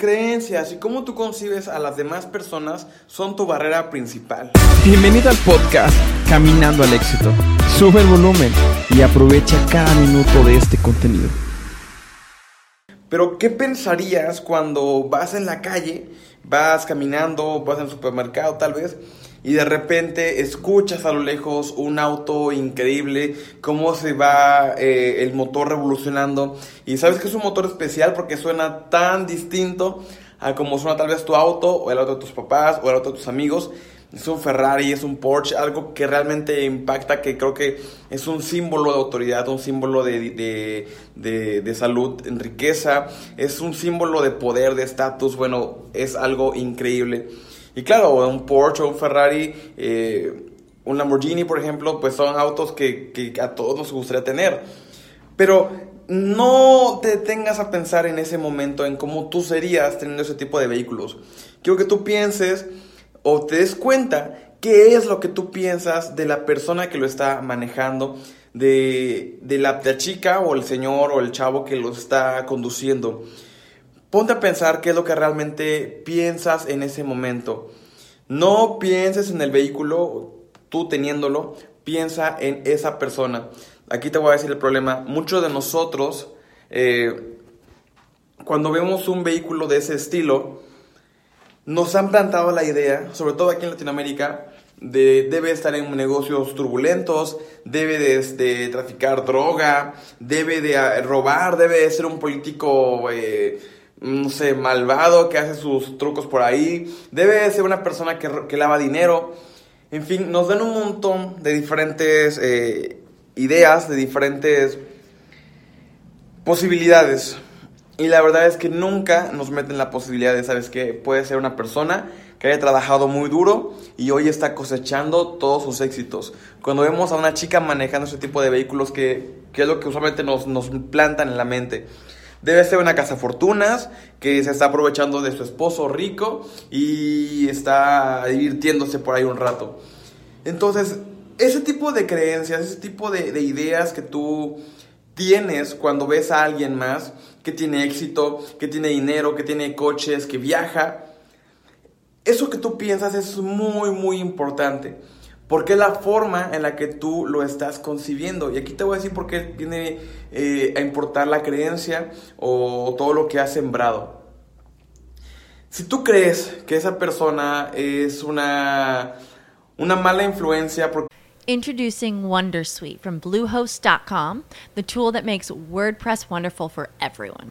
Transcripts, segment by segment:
Creencias y cómo tú concibes a las demás personas son tu barrera principal. Bienvenido al podcast Caminando al Éxito. Sube el volumen y aprovecha cada minuto de este contenido. Pero ¿qué pensarías cuando vas en la calle, vas caminando, vas en el supermercado tal vez, y de repente escuchas a lo lejos un auto increíble, cómo se va eh, el motor revolucionando, y sabes que es un motor especial porque suena tan distinto a como suena tal vez tu auto, o el auto de tus papás, o el auto de tus amigos, es un Ferrari, es un Porsche, algo que realmente impacta, que creo que es un símbolo de autoridad, un símbolo de, de, salud, en riqueza, es un símbolo de poder, de estatus, bueno, es algo increíble. Y claro, un Porsche, un Ferrari, eh, un Lamborghini, por ejemplo, pues son autos que, que a todos nos gustaría tener. Pero no te detengas a pensar en ese momento en cómo tú serías teniendo ese tipo de vehículos. Quiero que tú pienses o te des cuenta qué es lo que tú piensas de la persona que lo está manejando, de, la, chica o el señor o el chavo que lo está conduciendo. Ponte a pensar qué es lo que realmente piensas en ese momento. No pienses en el vehículo, tú teniéndolo, piensa en esa persona. Aquí te voy a decir el problema. Muchos de nosotros, eh, cuando vemos un vehículo de ese estilo, nos han plantado la idea, sobre todo aquí en Latinoamérica, de debe estar en negocios turbulentos, debe de, traficar droga, debe de ah, robar, debe de ser un político, eh, no sé, malvado que hace sus trucos por ahí, debe de ser una persona que, lava dinero. En fin, nos dan un montón de diferentes eh, ideas, de diferentes posibilidades. Y la verdad es que nunca nos meten la posibilidad de, ¿sabes qué? Puede ser una persona que haya trabajado muy duro y hoy está cosechando todos sus éxitos. Cuando vemos a una chica manejando ese tipo de vehículos, que, es lo que usualmente nos, nos plantan en la mente. Debe ser una casa fortunas que se está aprovechando de su esposo rico y está divirtiéndose por ahí un rato. Entonces, ese tipo de creencias, ese tipo de, de ideas que tú tienes cuando ves a alguien más que tiene éxito, que tiene dinero, que tiene coches, que viaja. Eso que tú piensas es muy, muy importante. Porque la forma en la que tú lo estás concibiendo. Y aquí te voy a decir por qué tiene eh, a importar la creencia o todo lo que has sembrado. Si tú crees que esa persona es una, una mala influencia porque Introducing Wondersuite from Bluehost.com, the tool that makes WordPress wonderful for everyone.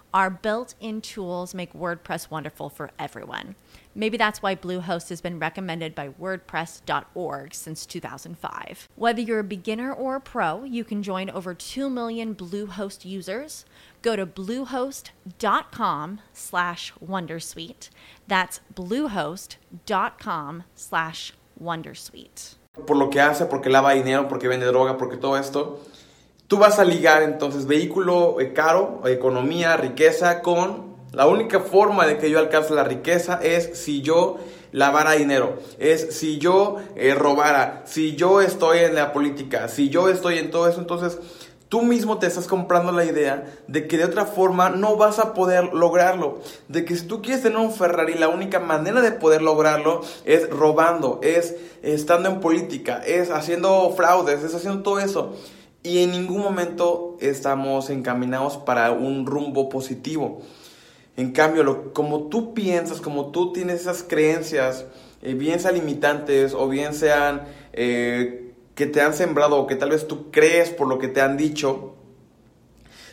Our built in tools make WordPress wonderful for everyone. Maybe that's why Bluehost has been recommended by WordPress.org since 2005. Whether you're a beginner or a pro, you can join over 2 million Bluehost users. Go to bluehost.com slash Wondersuite. That's bluehost.com slash wondersuite. Por lo que hace, porque lava dinero, porque vende droga, porque todo esto. Tú vas a ligar entonces vehículo eh, caro, economía, riqueza con... La única forma de que yo alcance la riqueza es si yo lavara dinero, es si yo eh, robara, si yo estoy en la política, si yo estoy en todo eso, entonces tú mismo te estás comprando la idea de que de otra forma no vas a poder lograrlo. De que si tú quieres tener un Ferrari, la única manera de poder lograrlo es robando, es estando en política, es haciendo fraudes, es haciendo todo eso. Y en ningún momento estamos encaminados para un rumbo positivo. En cambio, lo, como tú piensas, como tú tienes esas creencias, eh, bien sean limitantes o bien sean... Eh, que te han sembrado o que tal vez tú crees por lo que te han dicho,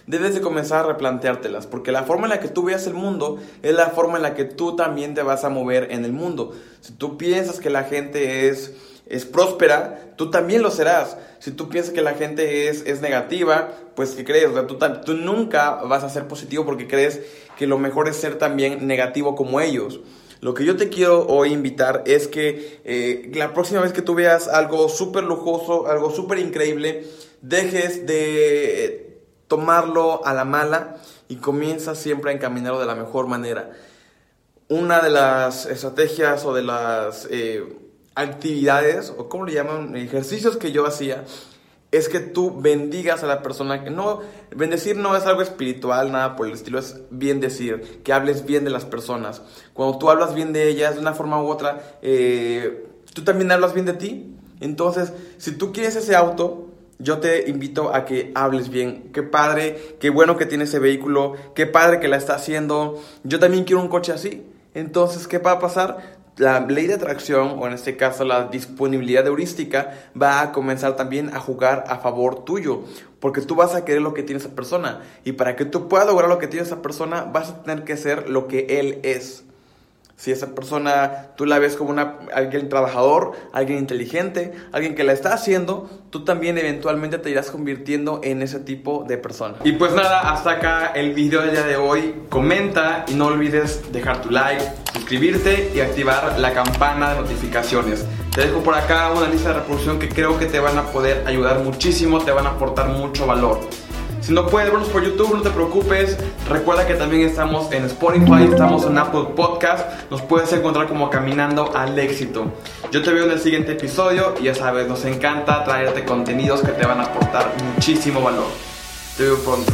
debes de comenzar a replanteártelas, porque la forma en la que tú veas el mundo es la forma en la que tú también te vas a mover en el mundo. Si tú piensas que la gente es, es próspera, tú también lo serás. Si tú piensas que la gente es, es negativa, pues ¿qué crees? O sea, tú, nunca vas a ser positivo porque crees que lo mejor es ser también negativo como ellos. Lo que yo te quiero hoy invitar es que eh, la próxima vez que tú veas algo súper lujoso, algo súper increíble, dejes de tomarlo a la mala y comienzas siempre a encaminarlo de la mejor manera. Una de las estrategias o de las eh, actividades, o como le llaman, ejercicios que yo hacía, es que tú bendigas a la persona. Que no, bendecir no es algo espiritual, nada por el estilo, es bien decir, que hables bien de las personas. Cuando tú hablas bien de ellas de una forma u otra, eh, tú también hablas bien de ti. Entonces, si tú quieres ese auto, yo te invito a que hables bien. Qué padre, qué bueno que tiene ese vehículo, qué padre que la está haciendo. Yo también quiero un coche así. Entonces, ¿qué va a pasar? La ley de atracción, o en este caso la disponibilidad heurística, va a comenzar también a jugar a favor tuyo, porque tú vas a querer lo que tiene esa persona, y para que tú puedas lograr lo que tiene esa persona, vas a tener que ser lo que él es. Si esa persona tú la ves como una, alguien trabajador, alguien inteligente, alguien que la está haciendo, tú también eventualmente te irás convirtiendo en ese tipo de persona. Y pues nada, hasta acá el video del día de hoy. Comenta y no olvides dejar tu like, suscribirte y activar la campana de notificaciones. Te dejo por acá una lista de reproducción que creo que te van a poder ayudar muchísimo, te van a aportar mucho valor. Si no puedes vernos por YouTube, no te preocupes. Recuerda que también estamos en Spotify, estamos en Apple Podcast. Nos puedes encontrar como Caminando al Éxito. Yo te veo en el siguiente episodio y ya sabes, nos encanta traerte contenidos que te van a aportar muchísimo valor. Te veo pronto.